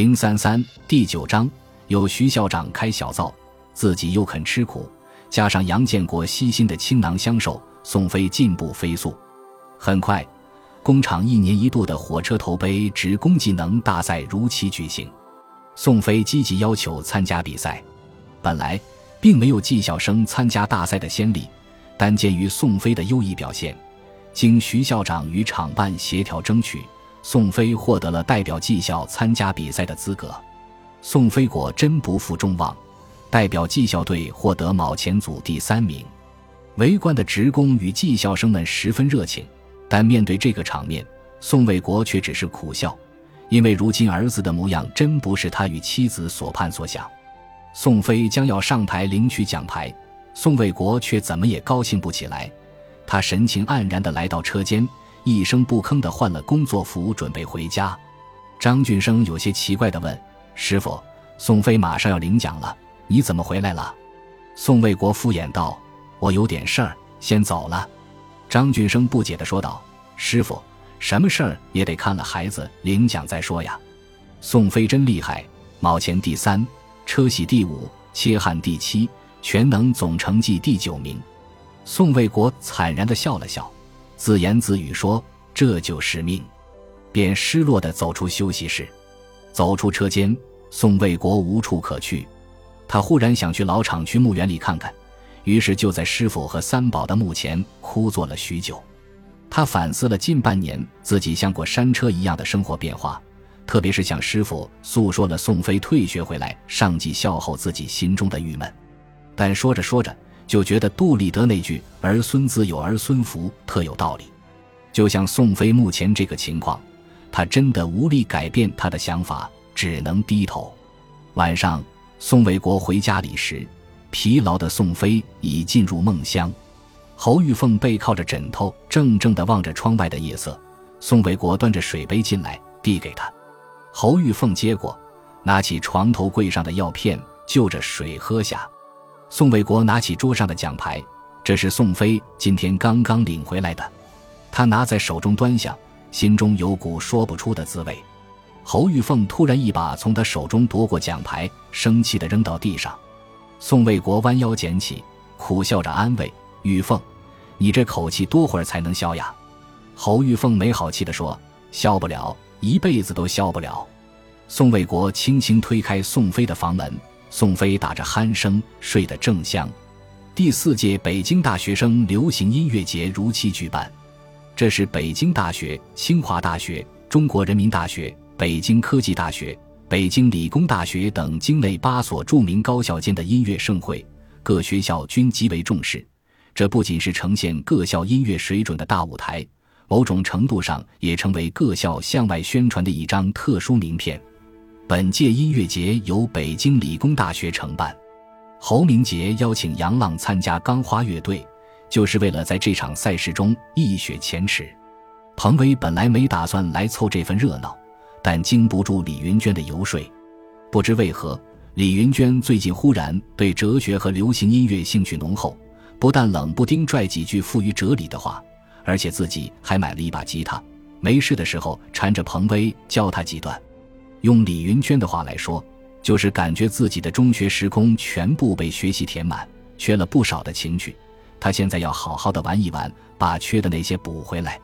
零三三第九章，有徐校长开小灶，自己又肯吃苦，加上杨建国悉心的倾囊相授，宋飞进步飞速。很快，工厂一年一度的火车头杯职工技能大赛如期举行。宋飞积极要求参加比赛，本来并没有技校生参加大赛的先例，但鉴于宋飞的优异表现，经徐校长与厂办协调争取。宋飞获得了代表技校参加比赛的资格，宋飞果真不负众望，代表技校队获得卯前组第三名。围观的职工与技校生们十分热情，但面对这个场面，宋卫国却只是苦笑，因为如今儿子的模样真不是他与妻子所盼所想。宋飞将要上台领取奖牌，宋卫国却怎么也高兴不起来，他神情黯然地来到车间。一声不吭地换了工作服，准备回家。张俊生有些奇怪地问：“师傅，宋飞马上要领奖了，你怎么回来了？”宋卫国敷衍道：“我有点事儿，先走了。”张俊生不解地说道：“师傅，什么事儿也得看了孩子领奖再说呀。”宋飞真厉害，卯前第三，车喜第五，切汉第七，全能总成绩第九名。宋卫国惨然地笑了笑。自言自语说：“这就是命。”便失落地走出休息室，走出车间，宋卫国无处可去。他忽然想去老厂区墓园里看看，于是就在师傅和三宝的墓前枯坐了许久。他反思了近半年自己像过山车一样的生活变化，特别是向师傅诉说了宋飞退学回来上计校后自己心中的郁闷。但说着说着，就觉得杜立德那句“儿孙自有儿孙福”特有道理，就像宋飞目前这个情况，他真的无力改变他的想法，只能低头。晚上，宋卫国回家里时，疲劳的宋飞已进入梦乡。侯玉凤背靠着枕头，怔怔地望着窗外的夜色。宋卫国端着水杯进来，递给他。侯玉凤接过，拿起床头柜上的药片，就着水喝下。宋卫国拿起桌上的奖牌，这是宋飞今天刚刚领回来的。他拿在手中端详，心中有股说不出的滋味。侯玉凤突然一把从他手中夺过奖牌，生气地扔到地上。宋卫国弯腰捡起，苦笑着安慰：“玉凤，你这口气多会儿才能消呀？”侯玉凤没好气地说：“消不了一辈子都消不了。”宋卫国轻轻推开宋飞的房门。宋飞打着鼾声睡得正香。第四届北京大学生流行音乐节如期举办，这是北京大学、清华大学、中国人民大学、北京科技大学、北京理工大学等京内八所著名高校间的音乐盛会，各学校均极为重视。这不仅是呈现各校音乐水准的大舞台，某种程度上也成为各校向外宣传的一张特殊名片。本届音乐节由北京理工大学承办，侯明杰邀请杨浪参加钢花乐队，就是为了在这场赛事中一雪前耻。彭威本来没打算来凑这份热闹，但经不住李云娟的游说，不知为何，李云娟最近忽然对哲学和流行音乐兴趣浓厚，不但冷不丁拽几句富于哲理的话，而且自己还买了一把吉他，没事的时候缠着彭威教他几段。用李云娟的话来说，就是感觉自己的中学时空全部被学习填满，缺了不少的情趣。他现在要好好的玩一玩，把缺的那些补回来。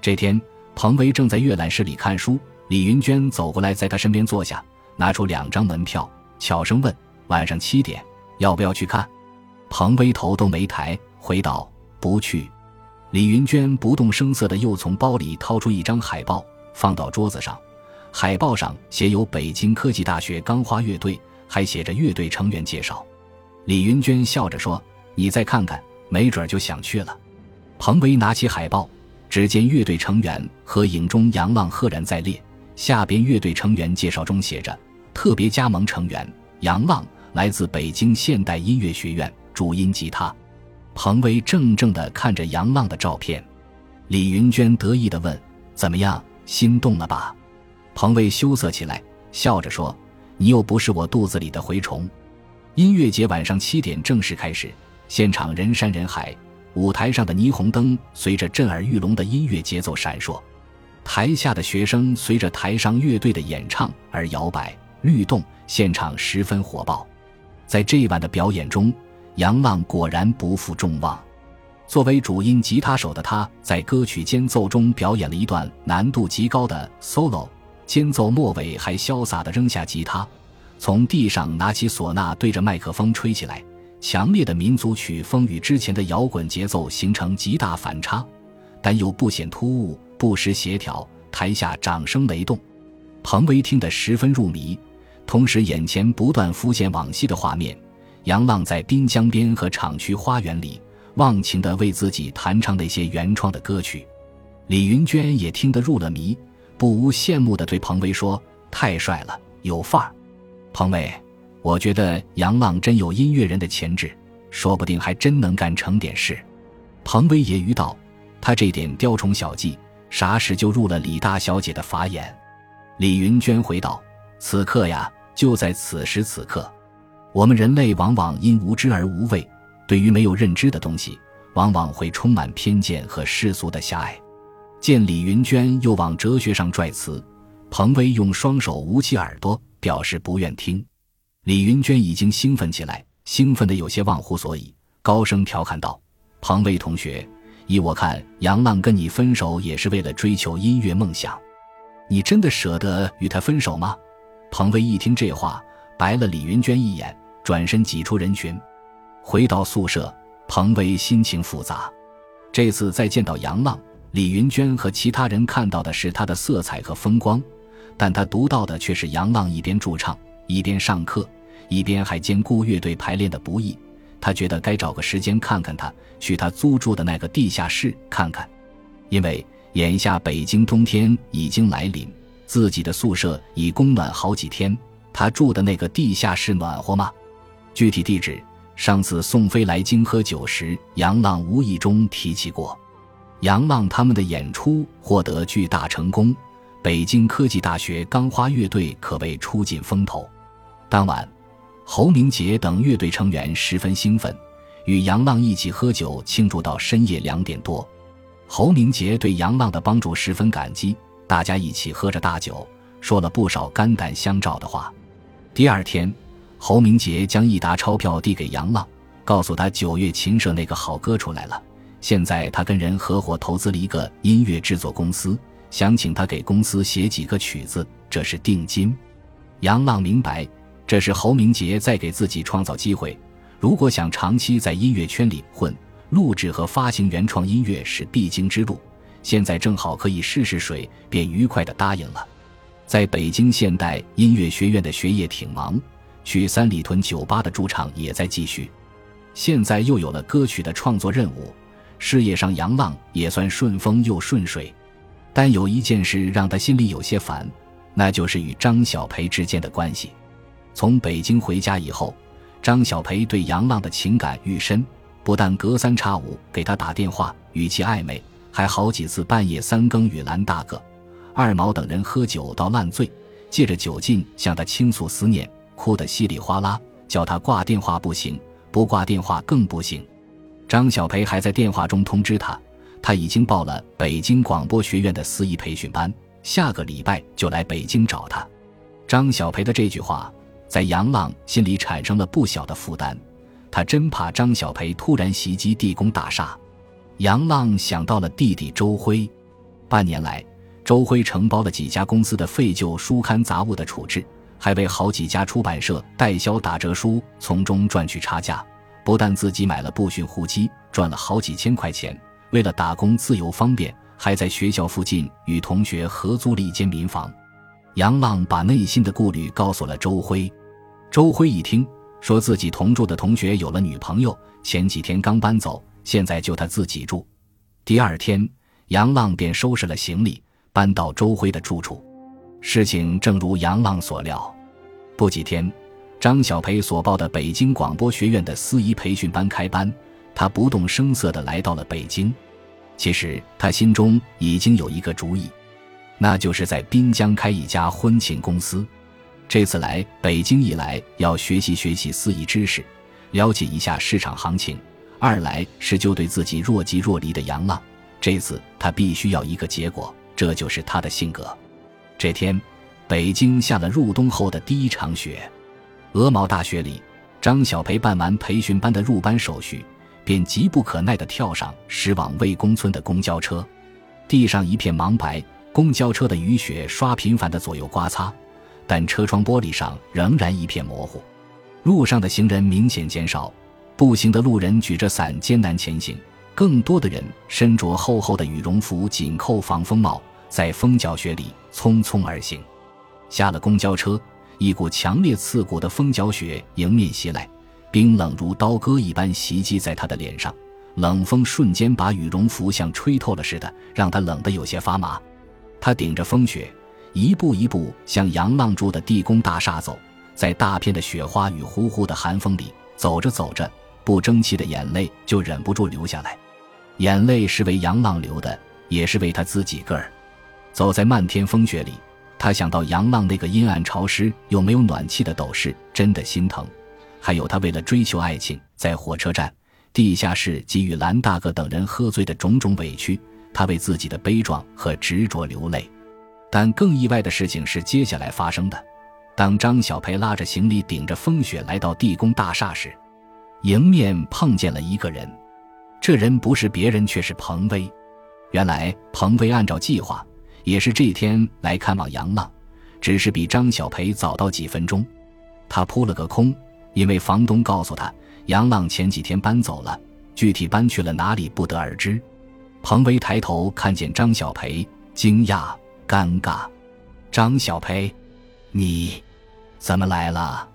这天，彭威正在阅览室里看书，李云娟走过来，在他身边坐下，拿出两张门票，悄声问：“晚上七点，要不要去看？”彭威头都没抬，回道：“不去。”李云娟不动声色的又从包里掏出一张海报，放到桌子上。海报上写有北京科技大学钢花乐队，还写着乐队成员介绍。李云娟笑着说：“你再看看，没准就想去了。”彭威拿起海报，只见乐队成员和影中杨浪赫然在列，下边乐队成员介绍中写着：“特别加盟成员杨浪，来自北京现代音乐学院，主音吉他。”彭威怔怔地看着杨浪的照片，李云娟得意地问：“怎么样，心动了吧？”彭威羞涩起来，笑着说：“你又不是我肚子里的蛔虫。”音乐节晚上七点正式开始，现场人山人海，舞台上的霓虹灯随着震耳欲聋的音乐节奏闪烁。台下的学生随着台上乐队的演唱而摇摆律动，现场十分火爆。在这一晚的表演中，杨浪果然不负众望。作为主音吉他手的他，在歌曲间奏中表演了一段难度极高的 solo，间奏末尾还潇洒地扔下吉他，从地上拿起唢呐，对着麦克风吹起来。强烈的民族曲风与之前的摇滚节奏形成极大反差，但又不显突兀。不失协调，台下掌声雷动，彭威听得十分入迷，同时眼前不断浮现往昔的画面：杨浪在滨江边和厂区花园里忘情地为自己弹唱那些原创的歌曲。李云娟也听得入了迷，不无羡慕地对彭威说：“太帅了，有范儿。”彭威，我觉得杨浪真有音乐人的潜质，说不定还真能干成点事。彭威揶揄道：“他这点雕虫小技。”啥时就入了李大小姐的法眼？李云娟回道：“此刻呀，就在此时此刻。我们人类往往因无知而无畏，对于没有认知的东西，往往会充满偏见和世俗的狭隘。”见李云娟又往哲学上拽词，彭威用双手捂起耳朵，表示不愿听。李云娟已经兴奋起来，兴奋的有些忘乎所以，高声调侃道：“彭威同学。”依我看，杨浪跟你分手也是为了追求音乐梦想，你真的舍得与他分手吗？彭威一听这话，白了李云娟一眼，转身挤出人群。回到宿舍，彭威心情复杂。这次再见到杨浪，李云娟和其他人看到的是他的色彩和风光，但他读到的却是杨浪一边驻唱，一边上课，一边还兼顾乐队排练的不易。他觉得该找个时间看看他，去他租住的那个地下室看看，因为眼下北京冬天已经来临，自己的宿舍已供暖好几天。他住的那个地下室暖和吗？具体地址，上次宋飞来京喝酒时，杨浪无意中提起过。杨浪他们的演出获得巨大成功，北京科技大学钢花乐队可谓出尽风头。当晚。侯明杰等乐队成员十分兴奋，与杨浪一起喝酒庆祝到深夜两点多。侯明杰对杨浪的帮助十分感激，大家一起喝着大酒，说了不少肝胆相照的话。第二天，侯明杰将一沓钞票递给杨浪，告诉他九月琴社那个好歌出来了，现在他跟人合伙投资了一个音乐制作公司，想请他给公司写几个曲子，这是定金。杨浪明白。这是侯明杰在给自己创造机会。如果想长期在音乐圈里混，录制和发行原创音乐是必经之路。现在正好可以试试水，便愉快地答应了。在北京现代音乐学院的学业挺忙，去三里屯酒吧的驻唱也在继续。现在又有了歌曲的创作任务，事业上杨浪也算顺风又顺水。但有一件事让他心里有些烦，那就是与张小培之间的关系。从北京回家以后，张小培对杨浪的情感愈深，不但隔三差五给他打电话，语气暧昧，还好几次半夜三更与兰大哥、二毛等人喝酒到烂醉，借着酒劲向他倾诉思念，哭得稀里哗啦，叫他挂电话不行，不挂电话更不行。张小培还在电话中通知他，他已经报了北京广播学院的司仪培训班，下个礼拜就来北京找他。张小培的这句话。在杨浪心里产生了不小的负担，他真怕张小培突然袭击地宫大厦。杨浪想到了弟弟周辉，半年来，周辉承包了几家公司的废旧书刊杂物的处置，还为好几家出版社代销打折书，从中赚取差价。不但自己买了步训护机，赚了好几千块钱，为了打工自由方便，还在学校附近与同学合租了一间民房。杨浪把内心的顾虑告诉了周辉。周辉一听，说自己同住的同学有了女朋友，前几天刚搬走，现在就他自己住。第二天，杨浪便收拾了行李，搬到周辉的住处。事情正如杨浪所料，不几天，张小培所报的北京广播学院的司仪培训班开班，他不动声色地来到了北京。其实他心中已经有一个主意，那就是在滨江开一家婚庆公司。这次来北京一来要学习学习司仪知识，了解一下市场行情；二来是就对自己若即若离的杨浪，这次他必须要一个结果。这这就是他的性格。这天，北京下了入冬后的第一场雪。鹅毛大雪里，张小培办完培训班的入班手续，便急不可耐地跳上驶往魏公村的公交车。地上一片茫白，公交车的雨雪刷频繁地左右刮擦，但车窗玻璃上仍然一片模糊。路上的行人明显减少，步行的路人举着伞艰难前行，更多的人身着厚厚的羽绒服、紧扣防风帽，在风搅雪里匆匆而行。下了公交车，一股强烈刺骨的风搅雪迎面袭来，冰冷如刀割一般袭击在他的脸上，冷风瞬间把羽绒服像吹透了似的，让他冷得有些发麻。他顶着风雪，一步一步向杨浪住的地宫大厦走。在大片的雪花与呼呼的寒风里走着走着，不争气的眼泪就忍不住流下来。眼泪是为杨浪流的，也是为他自己个儿。走在漫天风雪里，他想到杨浪那个阴暗潮湿又没有暖气的斗室，真的心疼。还有他为了追求爱情，在火车站、地下室给予蓝大哥等人喝醉的种种委屈，他为自己的悲壮和执着流泪。但更意外的事情是接下来发生的。当张小培拉着行李，顶着风雪来到地宫大厦时，迎面碰见了一个人。这人不是别人，却是彭威。原来彭威按照计划，也是这天来看望杨浪，只是比张小培早到几分钟。他扑了个空，因为房东告诉他，杨浪前几天搬走了，具体搬去了哪里不得而知。彭威抬头看见张小培，惊讶、尴尬。张小培。你，怎么来了？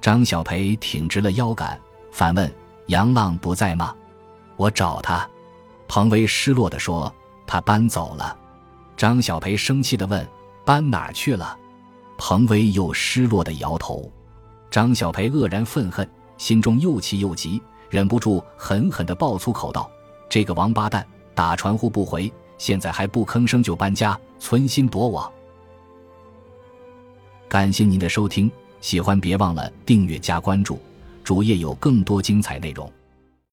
张小培挺直了腰杆，反问：“杨浪不在吗？”我找他。彭威失落地说：“他搬走了。”张小培生气地问：“搬哪儿去了？”彭威又失落地摇头。张小培愕然愤恨，心中又气又急，忍不住狠狠地爆粗口道：“这个王八蛋，打传呼不回，现在还不吭声就搬家，存心躲我！”感谢您的收听，喜欢别忘了订阅加关注，主页有更多精彩内容。